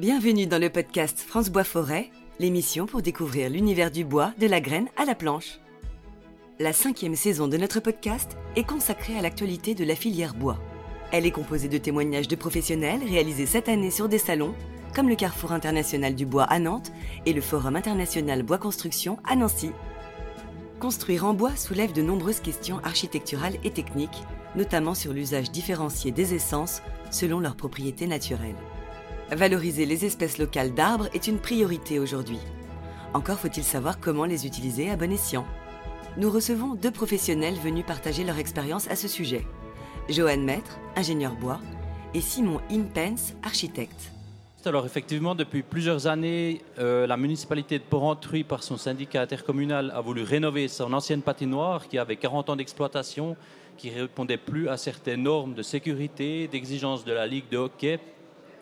Bienvenue dans le podcast France Bois Forêt, l'émission pour découvrir l'univers du bois, de la graine à la planche. La cinquième saison de notre podcast est consacrée à l'actualité de la filière bois. Elle est composée de témoignages de professionnels réalisés cette année sur des salons, comme le Carrefour international du bois à Nantes et le Forum international bois construction à Nancy. Construire en bois soulève de nombreuses questions architecturales et techniques, notamment sur l'usage différencié des essences selon leurs propriétés naturelles. Valoriser les espèces locales d'arbres est une priorité aujourd'hui. Encore faut-il savoir comment les utiliser à bon escient. Nous recevons deux professionnels venus partager leur expérience à ce sujet. Johan Maître, ingénieur bois, et Simon Impens, architecte. Alors effectivement, depuis plusieurs années, euh, la municipalité de Porrentruy, par son syndicat intercommunal, a voulu rénover son ancienne patinoire qui avait 40 ans d'exploitation, qui répondait plus à certaines normes de sécurité, d'exigence de la Ligue de hockey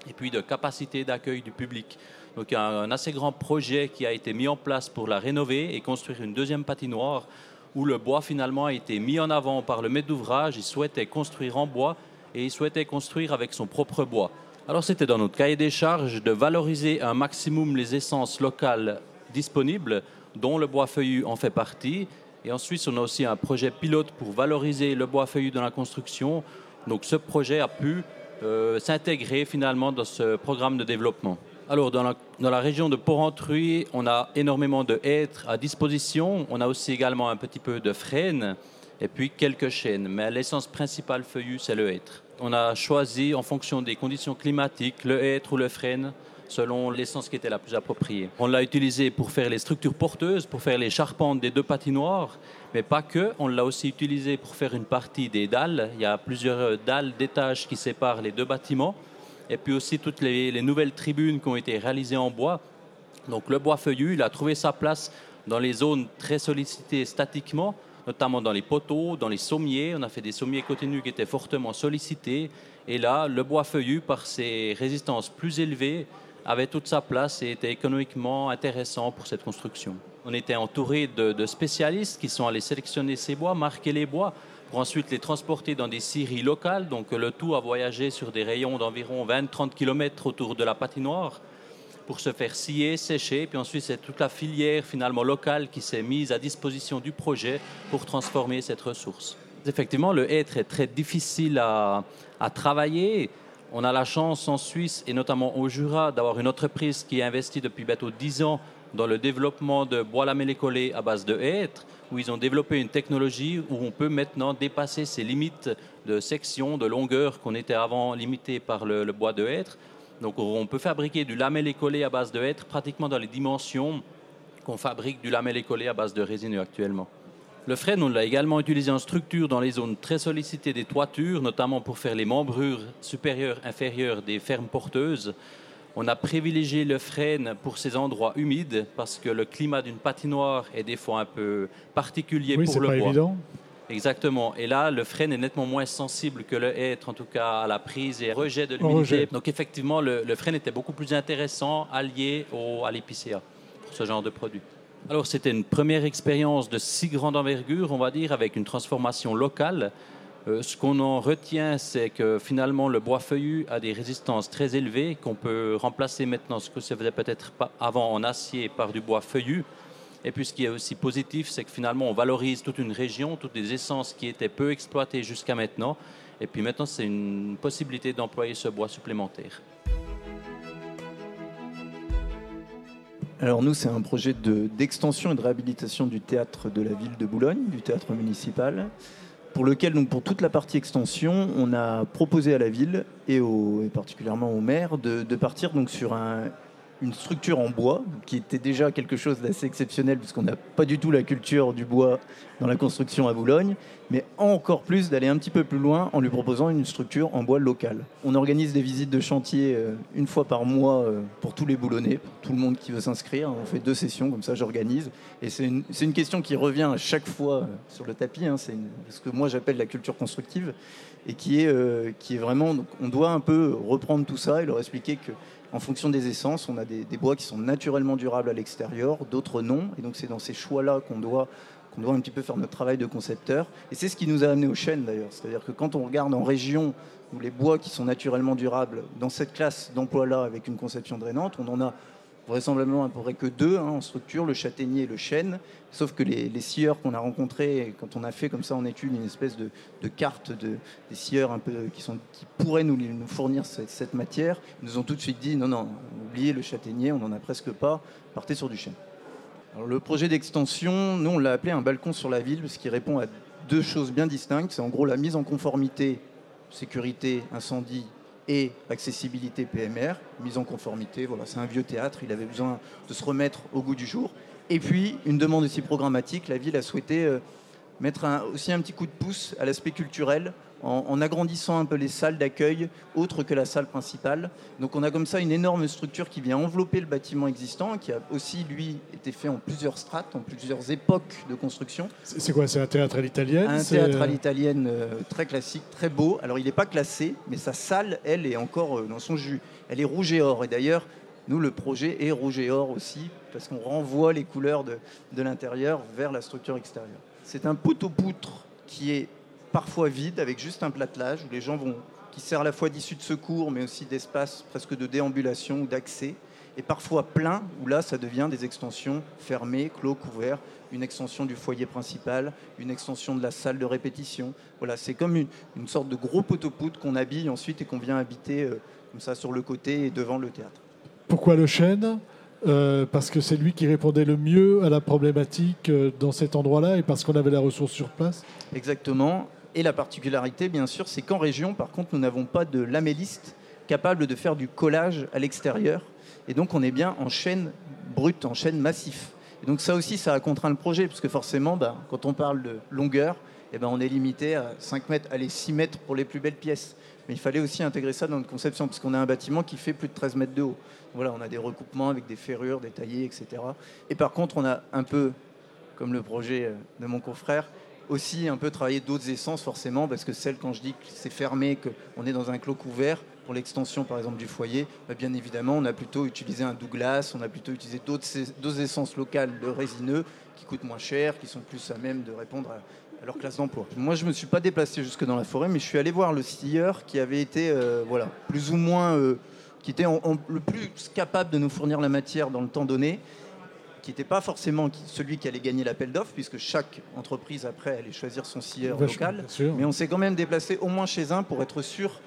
et puis de capacité d'accueil du public. Donc il y a un assez grand projet qui a été mis en place pour la rénover et construire une deuxième patinoire où le bois finalement a été mis en avant par le maître d'ouvrage. Il souhaitait construire en bois et il souhaitait construire avec son propre bois. Alors c'était dans notre cahier des charges de valoriser un maximum les essences locales disponibles, dont le bois feuillu en fait partie. Et ensuite, on a aussi un projet pilote pour valoriser le bois feuillu dans la construction. Donc ce projet a pu euh, s'intégrer finalement dans ce programme de développement. Alors, dans la, région de Porrentruy, on a énormément de hêtres à disposition. On a aussi également un petit peu de frênes et puis quelques chênes. Mais l'essence principale feuillue, c'est le hêtre. On a choisi, en fonction des conditions climatiques, le hêtre ou le frêne selon l'essence qui était la plus appropriée. On l'a utilisé pour faire les structures porteuses, pour faire les charpentes des deux patinoires, mais pas que. On l'a aussi utilisé pour faire une partie des dalles. Il y a plusieurs euh, dalles d'étages qui séparent les deux bâtiments. Et puis aussi toutes les, nouvelles tribunes qui ont été réalisées en bois. Donc le bois feuillu, il a trouvé sa place dans les zones très sollicitées statiquement, notamment dans les poteaux, dans les sommiers. On a fait des sommiers côté nus qui étaient fortement sollicités. Et là, le bois feuillu, par ses résistances plus élevées, avait toute sa place et était économiquement intéressant pour cette construction. On était entouré de, spécialistes qui sont allés sélectionner ces bois, marquer les bois, pour ensuite les transporter dans des scieries locales. Donc le tout a voyagé sur des rayons d'environ 20-30 km autour de la patinoire pour se faire scier, sécher. Puis ensuite, c'est toute la filière finalement locale qui s'est mise à disposition du projet pour transformer cette ressource. Effectivement, le hêtre est très difficile à, à travailler. On a la chance en Suisse et notamment au Jura d'avoir une entreprise qui a investi depuis bientôt 10 ans dans le développement de bois lamellé collé à base de hêtre, où ils ont développé une technologie où on peut maintenant dépasser ces limites de section, de longueur qu'on était avant limité par le, bois de hêtre. Donc on peut fabriquer du lamellé collé à base de hêtre pratiquement dans les dimensions qu'on fabrique du lamellé collé à base de résineux actuellement. Le frêne, on l'a également utilisé en structure dans les zones très sollicitées des toitures, notamment pour faire les membrures supérieures, inférieures des fermes porteuses. On a privilégié le frêne pour ces endroits humides parce que le climat d'une patinoire est des fois un peu particulier oui, pour le pas bois. Évident. Exactement. Et là, le frêne est nettement moins sensible que le hêtre, en tout cas à la prise et rejet de l'humidité. Donc effectivement, le, le, frêne était beaucoup plus intéressant allié au, à l'épicéa pour ce genre de produit. Alors c'était une première expérience de si grande envergure, on va dire, avec une transformation locale. Euh, ce qu'on en retient, c'est que finalement le bois feuillu a des résistances très élevées, qu'on peut remplacer maintenant, ce que ça faisait peut-être pas avant en acier, par du bois feuillu. Et puis ce qui est aussi positif, c'est que finalement on valorise toute une région, toutes les essences qui étaient peu exploitées jusqu'à maintenant. Et puis maintenant, c'est une possibilité d'employer ce bois supplémentaire. Alors nous, c'est un projet d'extension et de réhabilitation du théâtre de la ville de Boulogne, du théâtre municipal, pour lequel, donc, pour toute la partie extension, on a proposé à la ville et, et particulièrement au maire de, de partir donc, sur un, une structure en bois, qui était déjà quelque chose d'assez exceptionnel, puisqu'on n'a pas du tout la culture du bois dans la construction à Boulogne, mais encore plus d'aller un petit peu plus loin en lui proposant une structure en bois local. On organise des visites de chantier euh, une fois par mois euh, pour tous les Boulonnais, pour tout le monde qui veut s'inscrire. On fait deux sessions, comme ça j'organise. Et c'est une, une, question qui revient à chaque fois euh, sur le tapis, hein. c'est ce que moi j'appelle la culture constructive, et qui est, qui est vraiment, donc on doit un peu reprendre tout ça et leur expliquer que en fonction des essences, on a des, bois qui sont naturellement durables à l'extérieur, d'autres non. Et donc c'est dans ces choix-là qu'on doit doit un petit peu faire notre travail de concepteur. Et c'est ce qui nous a amené aux chênes d'ailleurs. C'est-à-dire que quand on regarde en région où les bois qui sont naturellement durables, dans cette classe d'emploi-là, avec une conception drainante, on en a vraisemblablement à peu près que deux hein, en structure, le châtaignier et le chêne. Sauf que les, scieurs qu'on a rencontrés, quand on a fait comme ça en étude une espèce de, carte de, des scieurs qui, qui pourraient nous, fournir cette, matière, nous ont tout de suite dit non, non, oubliez le châtaignier, on n'en a presque pas, partez sur du chêne. le projet d'extension, nous on l'a appelé un balcon sur la ville, parce qu'il répond à deux choses bien distinctes. C'est en gros la mise en conformité, sécurité, incendie et accessibilité PMR, mise en conformité. Voilà, c'est un vieux théâtre, il avait besoin de se remettre au goût du jour. Et puis, une demande aussi programmatique, la ville a souhaité euh, mettre aussi un petit coup de pouce à l'aspect culturel en, agrandissant un peu les salles d'accueil autres que la salle principale. Donc on a comme ça une énorme structure qui vient envelopper le bâtiment existant, qui a aussi, lui, été fait en plusieurs strates, en plusieurs époques de construction. C'est quoi C'est un théâtre à l'italienne Un théâtre à l'italienne euh, très classique, très beau. Alors il n'est pas classé, mais sa salle, elle, est encore euh, dans son jus. Elle est rouge et or. Et d'ailleurs, nous, le projet est rouge et or aussi, parce qu'on renvoie les couleurs de, de l'intérieur vers la structure extérieure. C'est un poteau-poutre qui est parfois vide, avec juste un platelage, où les gens vont, qui sert à la fois d'issue de secours, mais aussi d'espace presque de déambulation ou d'accès, et parfois plein, où là, ça devient des extensions fermées, clos, couverts, une extension du foyer principal, une extension de la salle de répétition. Voilà, c'est comme une, sorte de gros poteau-poutre qu'on habille ensuite et qu'on vient habiter euh, comme ça sur le côté et devant le théâtre. Pourquoi le chêne? Euh, parce que c'est lui qui répondait le mieux à la problématique euh, dans cet endroit-là et parce qu'on avait la ressource sur place? Exactement. Et la particularité, bien sûr, c'est qu'en région, par contre, nous n'avons pas de lamelliste capable de faire du collage à l'extérieur. Et donc, on est bien en chaîne brute, en chaîne massif. Et donc, ça aussi, ça a contraint le projet, parce que forcément, bah, quand on parle de longueur, eh ben, on est limité à 5 mètres, allez, 6 mètres pour les plus belles pièces. Mais il fallait aussi intégrer ça dans notre conception, parce qu'on a un bâtiment qui fait plus de 13 mètres de haut. Voilà, on a des recoupements avec des ferrures détaillées, etc. Et par contre, on a un peu, comme le projet euh, de mon confrère, aussi un peu travailler d'autres essences forcément, parce que celle, quand je dis que c'est fermé, qu'on est dans un clos couvert, pour l'extension par exemple du foyer, bah, bien évidemment on a plutôt utilisé un Douglas, on a plutôt utilisé d'autres essences locales de résineux qui coûtent moins cher, qui sont plus à même de répondre à, leur classe d'emploi. Moi je ne me suis pas déplacé jusque dans la forêt, mais je suis allé voir le scieur qui avait été euh, voilà, plus ou moins... Euh, qui était le plus capable de nous fournir la matière dans le temps donné qui n'était pas forcément celui qui allait gagner l'appel d'offres, puisque chaque entreprise après allait choisir son scieur local. Mais on s'est quand même déplacé au moins chez un pour être sûr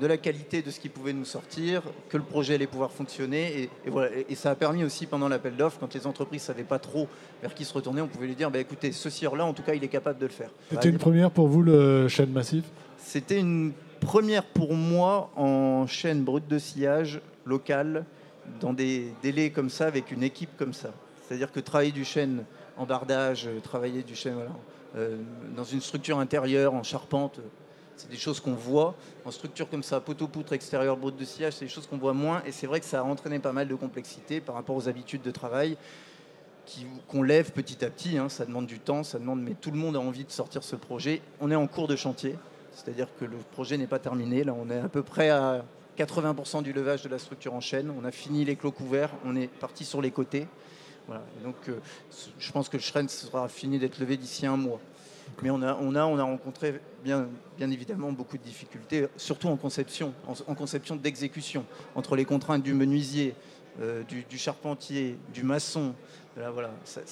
de la qualité de ce qui pouvait nous sortir, que le projet allait pouvoir fonctionner. Et, voilà. et ça a permis aussi pendant l'appel d'offres, quand les entreprises ne savaient pas trop vers qui se retourner, on pouvait lui dire bah, écoutez, ce scieur-là, en tout cas, il est capable de le faire. C'était une première pour vous, le chaîne massif? C'était une première pour moi en chaîne brute de sillage locale, dans des délais comme ça, avec une équipe comme ça. C'est-à-dire que travailler du chêne en bardage, euh, travailler du chêne euh, dans une structure intérieure, en charpente, c'est des choses qu'on voit. En structure comme ça, poteau-poutre extérieur, brut de sillage, c'est des choses qu'on voit moins. Et c'est vrai que ça a entraîné pas mal de complexité par rapport aux habitudes de travail qu'on lève petit à petit. Hein. Ça demande du temps, ça demande, mais tout le monde a envie de sortir ce projet. On est en cours de chantier, c'est-à-dire que le projet n'est pas terminé. Là, on est à peu près à 80% du levage de la structure en chaîne. On a fini les clos couverts, on est parti sur les côtés donc, euh, je pense que le Shren sera fini d'être levé d'ici un mois. Mais on a, on a, on a rencontré bien, bien évidemment beaucoup de difficultés, surtout en conception, en, conception d'exécution, entre les contraintes du menuisier, euh, du, charpentier, du maçon. voilà, ça,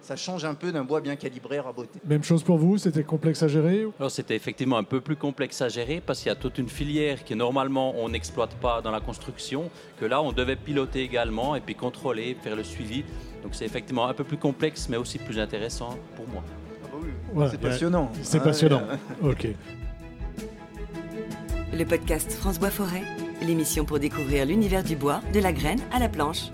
ça, change un peu d'un bois bien calibré, raboté. Même chose pour vous, c'était complexe à gérer Alors c'était effectivement un peu plus complexe à gérer parce qu'il y a toute une filière qui normalement on n'exploite pas dans la construction, que là on devait piloter également et puis contrôler, faire le suivi. Donc c'est effectivement un peu plus complexe, mais aussi plus intéressant pour moi. Ah bah c'est passionnant. C'est passionnant. ok. Le podcast France Bois Forêt, l'émission pour découvrir l'univers du bois, de la graine à la planche.